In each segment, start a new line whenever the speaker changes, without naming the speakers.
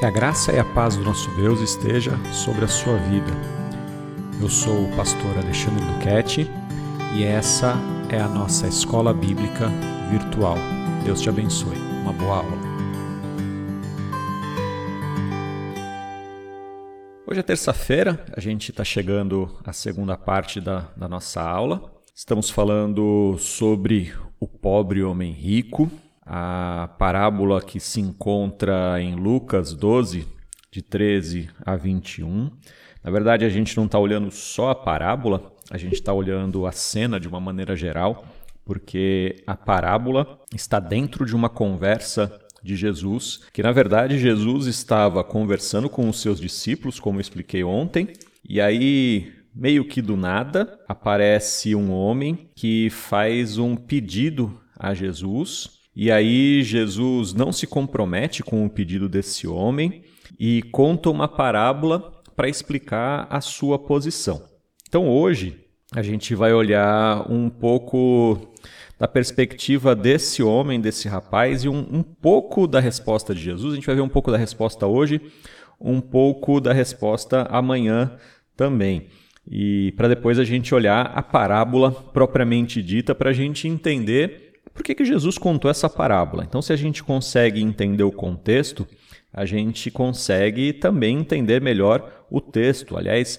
Que a graça e a paz do nosso Deus esteja sobre a sua vida. Eu sou o pastor Alexandre Duquette e essa é a nossa escola bíblica virtual. Deus te abençoe. Uma boa aula. Hoje é terça-feira, a gente está chegando à segunda parte da, da nossa aula. Estamos falando sobre o pobre homem rico, a parábola que se encontra em Lucas 12, de 13 a 21. Na verdade, a gente não está olhando só a parábola, a gente está olhando a cena de uma maneira geral, porque a parábola está dentro de uma conversa de Jesus, que na verdade Jesus estava conversando com os seus discípulos, como eu expliquei ontem, e aí meio que do nada aparece um homem que faz um pedido a Jesus e aí Jesus não se compromete com o pedido desse homem e conta uma parábola para explicar a sua posição. Então hoje a gente vai olhar um pouco da perspectiva desse homem, desse rapaz, e um, um, pouco da resposta de Jesus. A gente vai ver um pouco da resposta hoje, um pouco da resposta amanhã também. E para depois a gente olhar a parábola propriamente dita, para a gente entender por que, que Jesus contou essa parábola? Então, se a gente consegue entender o contexto, a gente consegue também entender melhor o texto. Aliás,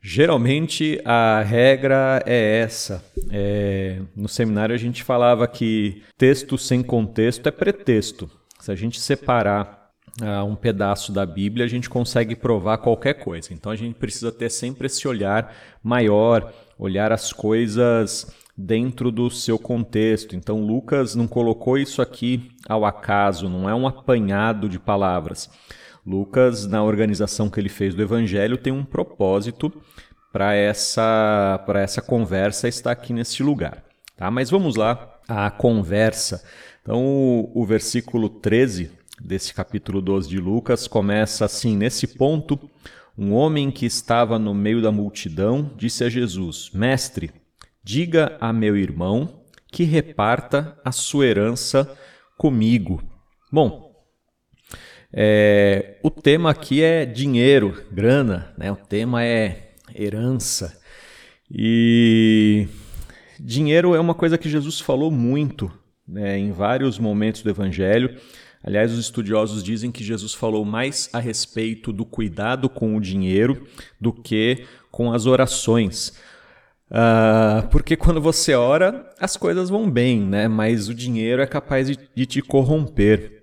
geralmente a regra é essa. É, no seminário a gente falava que texto sem contexto é pretexto. Se a gente separar uh, um pedaço da Bíblia, a gente consegue provar qualquer coisa. Então a gente precisa ter sempre esse olhar maior, olhar as coisas dentro do seu contexto. Então, Lucas não colocou isso aqui ao acaso, não é um apanhado de palavras. Lucas, na organização que ele fez do Evangelho, tem um propósito para essa, essa conversa estar aqui nesse lugar. Tá? Mas vamos lá, a conversa. Então, o, o versículo 13 desse capítulo 12 de Lucas começa assim: Nesse ponto, um homem que estava no meio da multidão disse a Jesus: Mestre, Diga a meu irmão que reparta a sua herança comigo. Bom, é, o tema aqui é dinheiro, grana, né? o tema é herança. E dinheiro é uma coisa que Jesus falou muito né, em vários momentos do Evangelho. Aliás, os estudiosos dizem que Jesus falou mais a respeito do cuidado com o dinheiro do que com as orações. Uh, porque quando você ora, as coisas vão bem, né? mas o dinheiro é capaz de, de te corromper.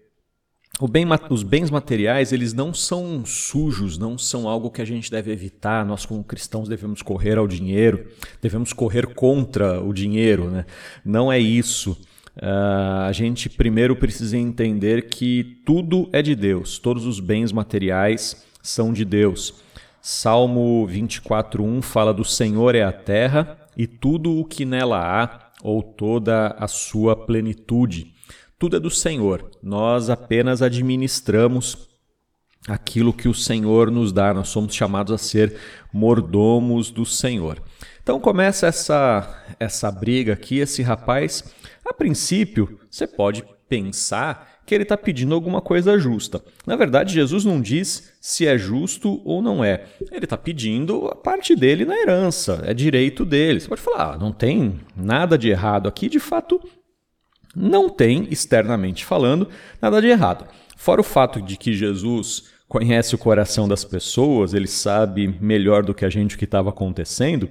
Bem, os bens materiais, eles não são sujos, não são algo que a gente deve evitar. Nós, como cristãos, devemos correr ao dinheiro, devemos correr contra o dinheiro. Né? Não é isso. Uh, a gente primeiro precisa entender que tudo é de Deus, todos os bens materiais são de Deus. Salmo 24:1 fala do Senhor é a terra e tudo o que nela há, ou toda a sua plenitude. Tudo é do Senhor. Nós apenas administramos aquilo que o Senhor nos dá. Nós somos chamados a ser mordomos do Senhor. Então começa essa essa briga aqui, esse rapaz, a princípio, você pode pensar que ele está pedindo alguma coisa justa. Na verdade, Jesus não diz se é justo ou não é. Ele está pedindo a parte dele na herança, é direito dele. Você pode falar, ah, não tem nada de errado aqui, de fato, não tem, externamente falando, nada de errado. Fora o fato de que Jesus conhece o coração das pessoas, ele sabe melhor do que a gente o que estava acontecendo,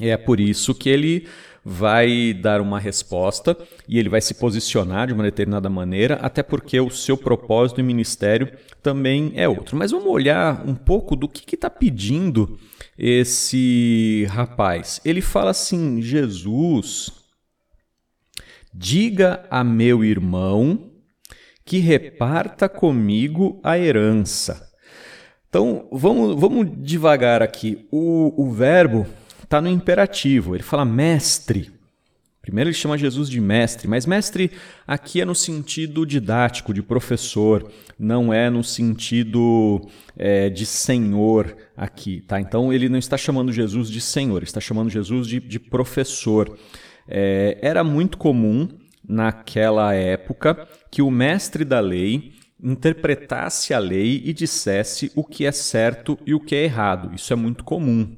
é por isso que ele vai dar uma resposta e ele vai se posicionar de uma determinada maneira, até porque o seu propósito e ministério também é outro. Mas vamos olhar um pouco do que está pedindo esse rapaz. Ele fala assim: Jesus, diga a meu irmão que reparta comigo a herança. Então vamos, vamos devagar aqui. O, o verbo está no imperativo. Ele fala mestre. Primeiro ele chama Jesus de mestre, mas mestre aqui é no sentido didático, de professor, não é no sentido é, de senhor aqui, tá? Então ele não está chamando Jesus de senhor, está chamando Jesus de, de professor. É, era muito comum naquela época que o mestre da lei interpretasse a lei e dissesse o que é certo e o que é errado. Isso é muito comum.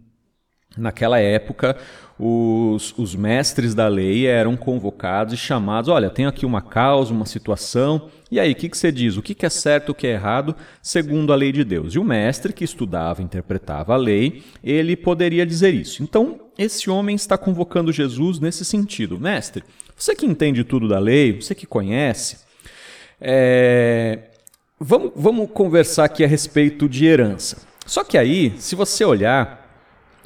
Naquela época, os, os mestres da lei eram convocados e chamados: olha, tenho aqui uma causa, uma situação, e aí, o que, que você diz? O que, que é certo, o que é errado, segundo a lei de Deus? E o mestre que estudava, interpretava a lei, ele poderia dizer isso. Então, esse homem está convocando Jesus nesse sentido: mestre, você que entende tudo da lei, você que conhece, é... vamos, vamos conversar aqui a respeito de herança. Só que aí, se você olhar,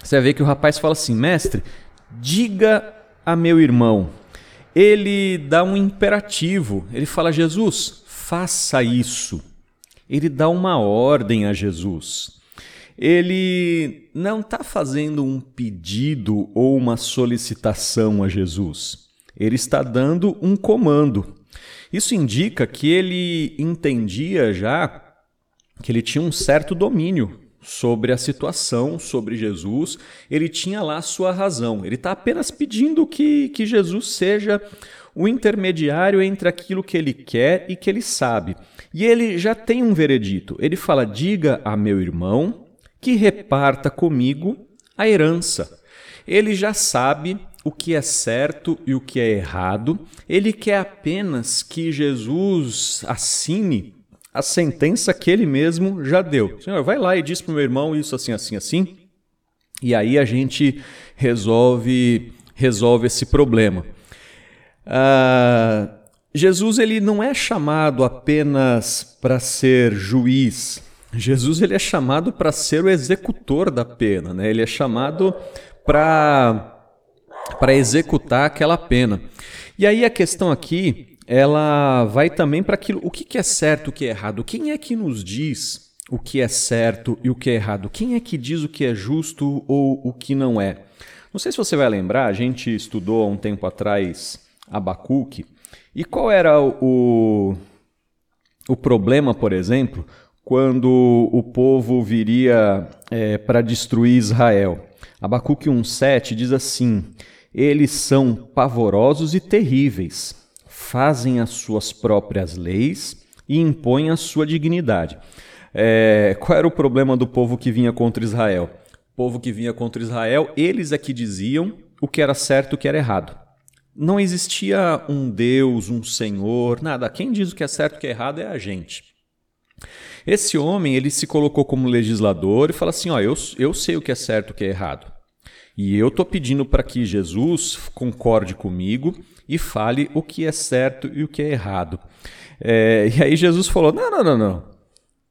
você ver que o rapaz fala assim: mestre, diga a meu irmão. Ele dá um imperativo, ele fala: Jesus, faça isso. Ele dá uma ordem a Jesus. Ele não está fazendo um pedido ou uma solicitação a Jesus. Ele está dando um comando. Isso indica que ele entendia já que ele tinha um certo domínio sobre a situação, sobre Jesus, ele tinha lá sua razão. Ele está apenas pedindo que, que Jesus seja o intermediário entre aquilo que ele quer e que ele sabe. E ele já tem um veredito. Ele fala: diga a meu irmão que reparta comigo a herança. Ele já sabe o que é certo e o que é errado. Ele quer apenas que Jesus assine a sentença que ele mesmo já deu. Senhor, vai lá e diz para o meu irmão isso assim, assim, assim. E aí a gente resolve, resolve esse problema. Ah, Jesus ele não é chamado apenas para ser juiz. Jesus ele é chamado para ser o executor da pena, né? Ele é chamado para para executar aquela pena. E aí a questão aqui ela vai também para aquilo. O que, que é certo, o que é errado? Quem é que nos diz o que é certo e o que é errado? Quem é que diz o que é justo ou o que não é? Não sei se você vai lembrar, a gente estudou há um tempo atrás Abacuque. E qual era o, o problema, por exemplo, quando o povo viria é, para destruir Israel? Abacuque 1,7 diz assim: Eles são pavorosos e terríveis fazem as suas próprias leis e impõem a sua dignidade. É, qual era o problema do povo que vinha contra Israel? O povo que vinha contra Israel, eles é que diziam o que era certo e o que era errado. Não existia um Deus, um Senhor, nada. Quem diz o que é certo e o que é errado é a gente. Esse homem, ele se colocou como legislador e fala assim: ó, eu, eu sei o que é certo e o que é errado. E eu estou pedindo para que Jesus concorde comigo e fale o que é certo e o que é errado. É, e aí Jesus falou: não, não, não, não.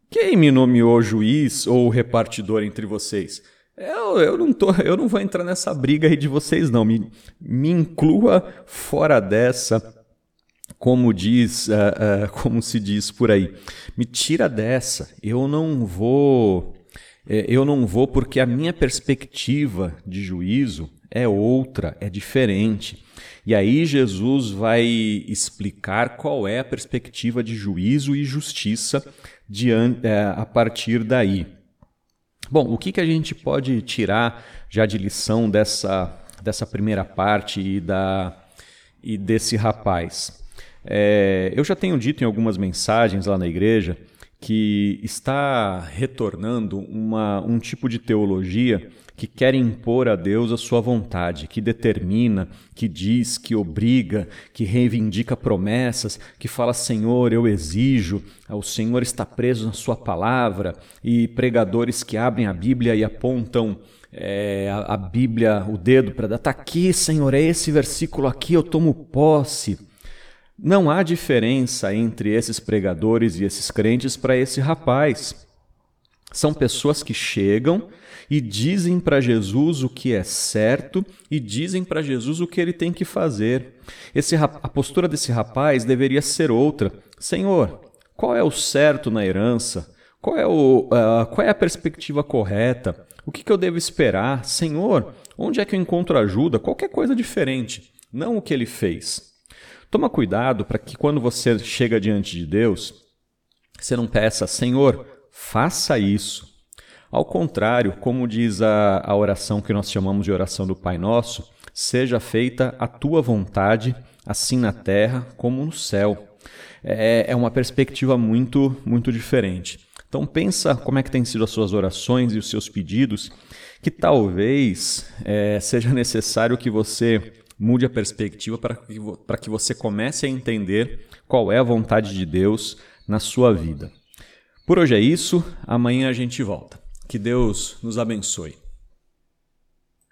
Quem me nomeou juiz ou repartidor entre vocês? Eu, eu, não tô, eu não vou entrar nessa briga aí de vocês, não. Me, me inclua fora dessa, como diz, uh, uh, como se diz por aí. Me tira dessa. Eu não vou. É, eu não vou porque a minha perspectiva de juízo é outra, é diferente. E aí Jesus vai explicar qual é a perspectiva de juízo e justiça diante, é, a partir daí. Bom, o que, que a gente pode tirar já de lição dessa, dessa primeira parte e, da, e desse rapaz? É, eu já tenho dito em algumas mensagens lá na igreja que está retornando uma, um tipo de teologia que quer impor a Deus a sua vontade, que determina, que diz, que obriga, que reivindica promessas, que fala: Senhor, eu exijo, o Senhor está preso na Sua palavra, e pregadores que abrem a Bíblia e apontam é, a, a, Bíblia, o dedo para dar: está aqui, Senhor, é esse versículo aqui, eu tomo posse. Não há diferença entre esses pregadores e esses crentes para esse rapaz. São pessoas que chegam e dizem para Jesus o que é certo e dizem para Jesus o que ele tem que fazer. Esse, a postura desse rapaz deveria ser outra. Senhor, qual é o certo na herança? Qual é, o, uh, qual é a perspectiva correta? O que, que eu devo esperar? Senhor, onde é que eu encontro ajuda? Qualquer coisa diferente, não o que ele fez. Toma cuidado para que quando você chega diante de Deus, você não peça, Senhor, faça isso. Ao contrário, como diz a, a oração que nós chamamos de oração do Pai Nosso, seja feita a tua vontade, assim na terra como no céu. é, é uma perspectiva muito, muito diferente. Então pensa como é que tem sido as suas orações e os seus pedidos, que talvez é, seja necessário que você mude a perspectiva para que, para que você comece a entender qual é a vontade de Deus na sua vida. Por hoje é isso, amanhã a gente volta. Que Deus nos abençoe.